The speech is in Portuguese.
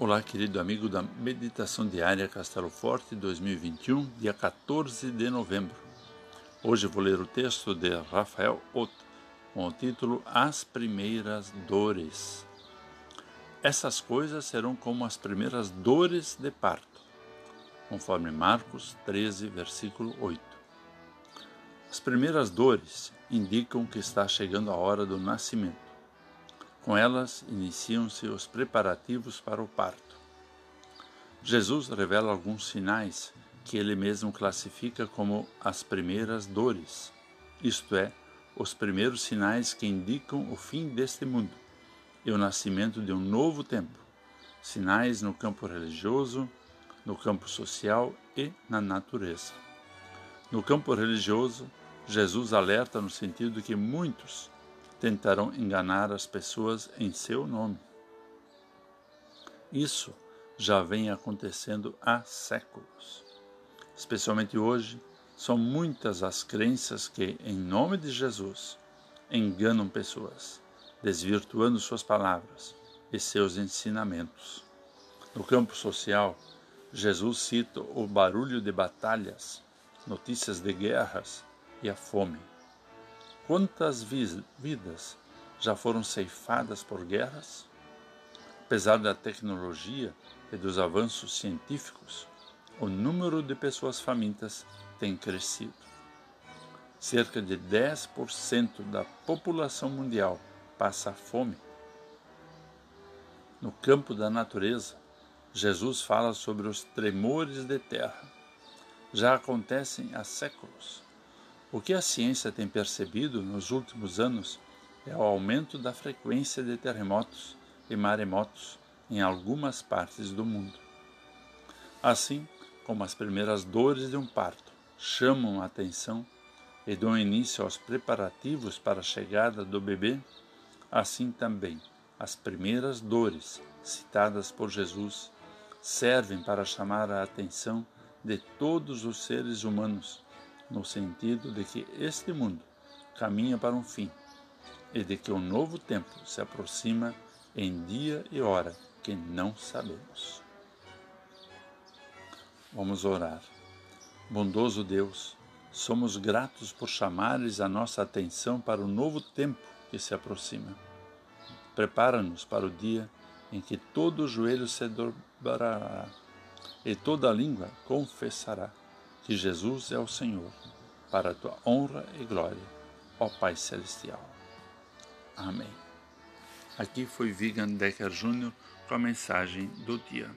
Olá, querido amigo da Meditação Diária Castelo Forte 2021, dia 14 de novembro. Hoje vou ler o texto de Rafael Otto com o título As Primeiras Dores. Essas coisas serão como as primeiras dores de parto, conforme Marcos 13, versículo 8. As primeiras dores indicam que está chegando a hora do nascimento. Com elas iniciam-se os preparativos para o parto. Jesus revela alguns sinais que ele mesmo classifica como as primeiras dores, isto é, os primeiros sinais que indicam o fim deste mundo e o nascimento de um novo tempo, sinais no campo religioso, no campo social e na natureza. No campo religioso, Jesus alerta no sentido de que muitos tentarão enganar as pessoas em seu nome. Isso já vem acontecendo há séculos. Especialmente hoje, são muitas as crenças que, em nome de Jesus, enganam pessoas, desvirtuando suas palavras e seus ensinamentos. No campo social, Jesus cita o barulho de batalhas, notícias de guerras e a fome. Quantas vidas já foram ceifadas por guerras? Apesar da tecnologia e dos avanços científicos, o número de pessoas famintas tem crescido. Cerca de 10% da população mundial passa fome. No campo da natureza, Jesus fala sobre os tremores de terra. Já acontecem há séculos. O que a ciência tem percebido nos últimos anos é o aumento da frequência de terremotos e maremotos em algumas partes do mundo. Assim como as primeiras dores de um parto chamam a atenção e dão início aos preparativos para a chegada do bebê, assim também as primeiras dores citadas por Jesus servem para chamar a atenção de todos os seres humanos no sentido de que este mundo caminha para um fim e de que um novo tempo se aproxima em dia e hora que não sabemos. Vamos orar. Bondoso Deus, somos gratos por chamares a nossa atenção para o novo tempo que se aproxima. Prepara-nos para o dia em que todo o joelho se dobrará e toda língua confessará que Jesus é o Senhor, para a tua honra e glória, ó Pai Celestial. Amém. Aqui foi Vigan Decker Jr. com a mensagem do dia.